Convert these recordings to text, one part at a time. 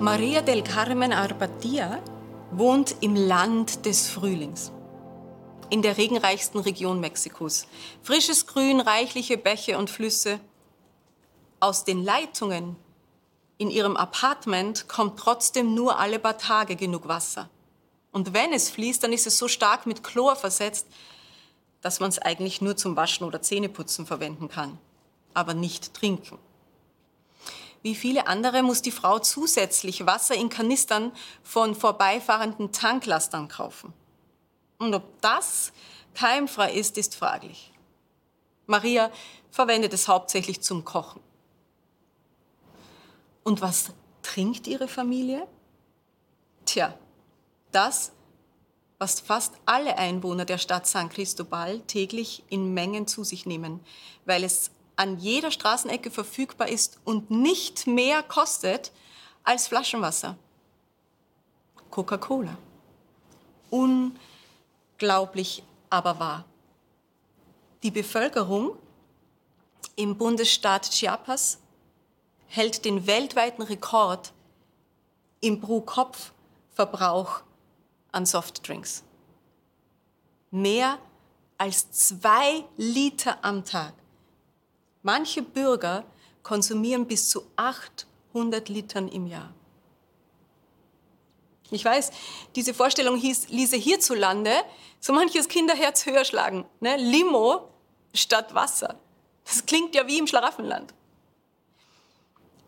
Maria del Carmen Arbatia wohnt im Land des Frühlings, in der regenreichsten Region Mexikos. Frisches Grün, reichliche Bäche und Flüsse. Aus den Leitungen in ihrem Apartment kommt trotzdem nur alle paar Tage genug Wasser. Und wenn es fließt, dann ist es so stark mit Chlor versetzt, dass man es eigentlich nur zum Waschen oder Zähneputzen verwenden kann, aber nicht trinken. Wie viele andere muss die Frau zusätzlich Wasser in Kanistern von vorbeifahrenden Tanklastern kaufen. Und ob das keimfrei ist, ist fraglich. Maria verwendet es hauptsächlich zum Kochen. Und was trinkt ihre Familie? Tja, das, was fast alle Einwohner der Stadt San Cristobal täglich in Mengen zu sich nehmen, weil es an jeder Straßenecke verfügbar ist und nicht mehr kostet als Flaschenwasser. Coca-Cola. Unglaublich, aber wahr. Die Bevölkerung im Bundesstaat Chiapas hält den weltweiten Rekord im Pro-Kopf-Verbrauch an Softdrinks. Mehr als zwei Liter am Tag. Manche Bürger konsumieren bis zu 800 Litern im Jahr. Ich weiß, diese Vorstellung hieß, ließe hierzulande so manches Kinderherz höher schlagen. Ne? Limo statt Wasser. Das klingt ja wie im Schlaraffenland.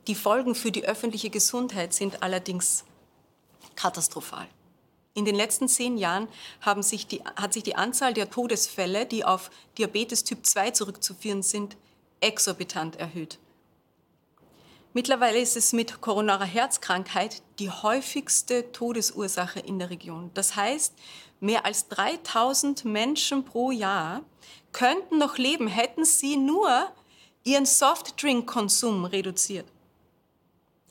Die Folgen für die öffentliche Gesundheit sind allerdings katastrophal. In den letzten zehn Jahren sich die, hat sich die Anzahl der Todesfälle, die auf Diabetes Typ 2 zurückzuführen sind, exorbitant erhöht. Mittlerweile ist es mit koronarer Herzkrankheit die häufigste Todesursache in der Region. Das heißt, mehr als 3000 Menschen pro Jahr könnten noch leben, hätten sie nur ihren Softdrink-Konsum reduziert.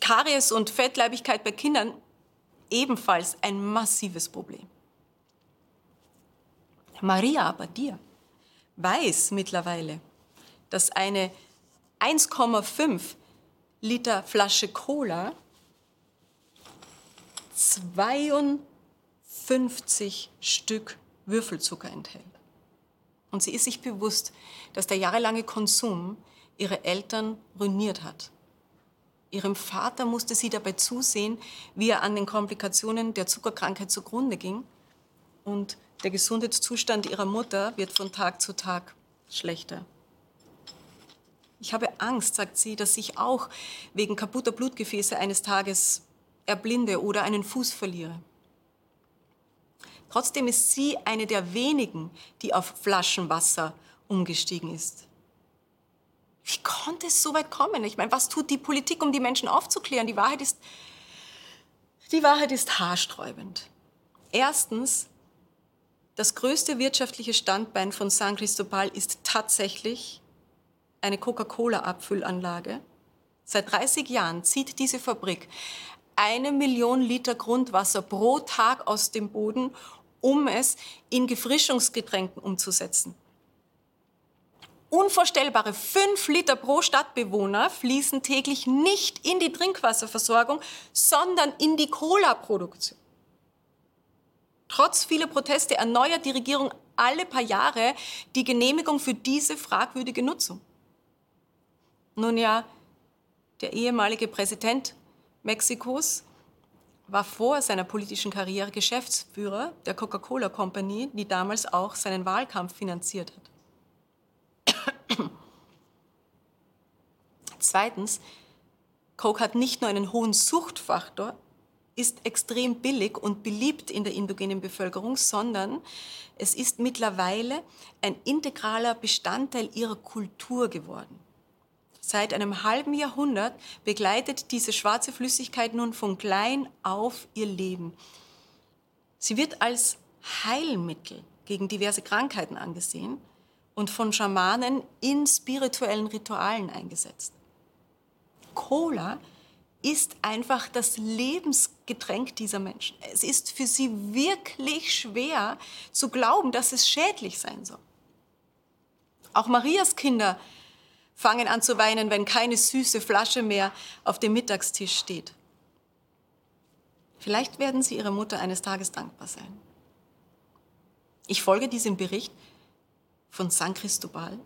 Karies und Fettleibigkeit bei Kindern ebenfalls ein massives Problem. Maria Abadia weiß mittlerweile, dass eine 1,5 Liter Flasche Cola 52 Stück Würfelzucker enthält. Und sie ist sich bewusst, dass der jahrelange Konsum ihre Eltern ruiniert hat. Ihrem Vater musste sie dabei zusehen, wie er an den Komplikationen der Zuckerkrankheit zugrunde ging. Und der Gesundheitszustand ihrer Mutter wird von Tag zu Tag schlechter. Ich habe Angst, sagt sie, dass ich auch wegen kaputter Blutgefäße eines Tages erblinde oder einen Fuß verliere. Trotzdem ist sie eine der wenigen, die auf Flaschenwasser umgestiegen ist. Wie konnte es so weit kommen? Ich meine, was tut die Politik, um die Menschen aufzuklären? Die Wahrheit ist, die Wahrheit ist haarsträubend. Erstens, das größte wirtschaftliche Standbein von San Cristobal ist tatsächlich eine Coca-Cola-Abfüllanlage. Seit 30 Jahren zieht diese Fabrik eine Million Liter Grundwasser pro Tag aus dem Boden, um es in Gefrischungsgetränken umzusetzen. Unvorstellbare 5 Liter pro Stadtbewohner fließen täglich nicht in die Trinkwasserversorgung, sondern in die Cola-Produktion. Trotz vieler Proteste erneuert die Regierung alle paar Jahre die Genehmigung für diese fragwürdige Nutzung. Nun ja, der ehemalige Präsident Mexikos war vor seiner politischen Karriere Geschäftsführer der Coca-Cola Company, die damals auch seinen Wahlkampf finanziert hat. Zweitens, Coke hat nicht nur einen hohen Suchtfaktor, ist extrem billig und beliebt in der indogenen Bevölkerung, sondern es ist mittlerweile ein integraler Bestandteil ihrer Kultur geworden. Seit einem halben Jahrhundert begleitet diese schwarze Flüssigkeit nun von klein auf ihr Leben. Sie wird als Heilmittel gegen diverse Krankheiten angesehen und von Schamanen in spirituellen Ritualen eingesetzt. Cola ist einfach das Lebensgetränk dieser Menschen. Es ist für sie wirklich schwer zu glauben, dass es schädlich sein soll. Auch Marias Kinder fangen an zu weinen, wenn keine süße Flasche mehr auf dem Mittagstisch steht. Vielleicht werden Sie Ihrer Mutter eines Tages dankbar sein. Ich folge diesem Bericht von San Cristobal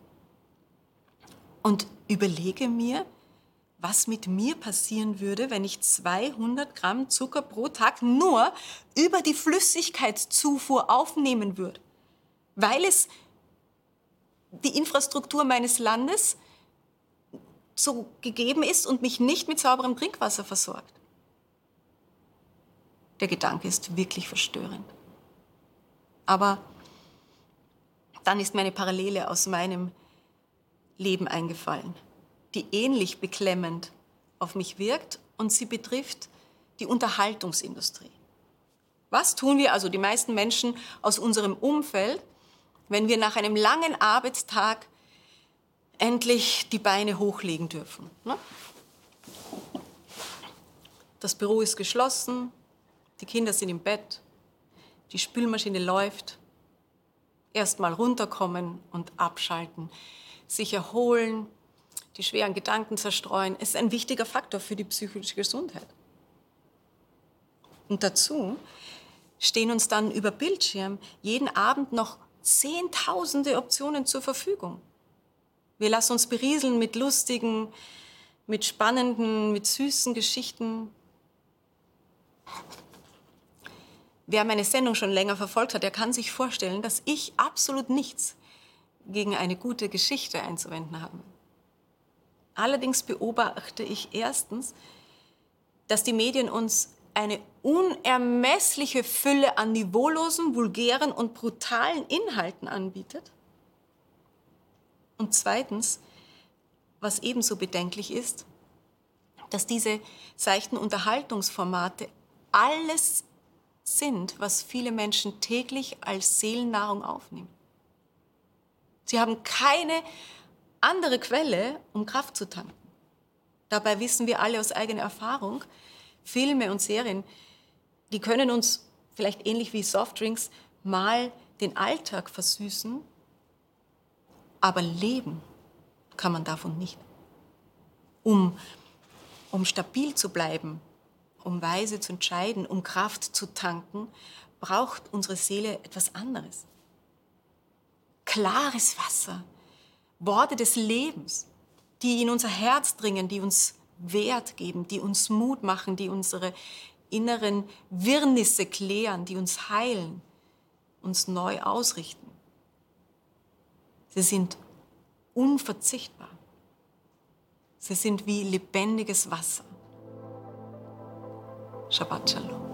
und überlege mir, was mit mir passieren würde, wenn ich 200 Gramm Zucker pro Tag nur über die Flüssigkeitszufuhr aufnehmen würde, weil es die Infrastruktur meines Landes so gegeben ist und mich nicht mit sauberem Trinkwasser versorgt. Der Gedanke ist wirklich verstörend. Aber dann ist mir eine Parallele aus meinem Leben eingefallen, die ähnlich beklemmend auf mich wirkt und sie betrifft die Unterhaltungsindustrie. Was tun wir, also die meisten Menschen aus unserem Umfeld, wenn wir nach einem langen Arbeitstag endlich die Beine hochlegen dürfen? Ne? Das Büro ist geschlossen, die Kinder sind im Bett, die Spülmaschine läuft. Erstmal runterkommen und abschalten, sich erholen, die schweren Gedanken zerstreuen, ist ein wichtiger Faktor für die psychische Gesundheit. Und dazu stehen uns dann über Bildschirm jeden Abend noch zehntausende Optionen zur Verfügung. Wir lassen uns berieseln mit lustigen, mit spannenden, mit süßen Geschichten. Wer meine Sendung schon länger verfolgt hat, der kann sich vorstellen, dass ich absolut nichts gegen eine gute Geschichte einzuwenden habe. Allerdings beobachte ich erstens, dass die Medien uns eine unermessliche Fülle an niveaulosen, vulgären und brutalen Inhalten anbietet. Und zweitens, was ebenso bedenklich ist, dass diese seichten Unterhaltungsformate alles sind, was viele Menschen täglich als Seelennahrung aufnehmen. Sie haben keine andere Quelle, um Kraft zu tanken. Dabei wissen wir alle aus eigener Erfahrung, Filme und Serien, die können uns vielleicht ähnlich wie Softdrinks mal den Alltag versüßen, aber leben kann man davon nicht. Um, um stabil zu bleiben, um weise zu entscheiden, um Kraft zu tanken, braucht unsere Seele etwas anderes. Klares Wasser, Worte des Lebens, die in unser Herz dringen, die uns Wert geben, die uns Mut machen, die unsere inneren Wirrnisse klären, die uns heilen, uns neu ausrichten. Sie sind unverzichtbar. Sie sind wie lebendiges Wasser. Shabbat Shalom.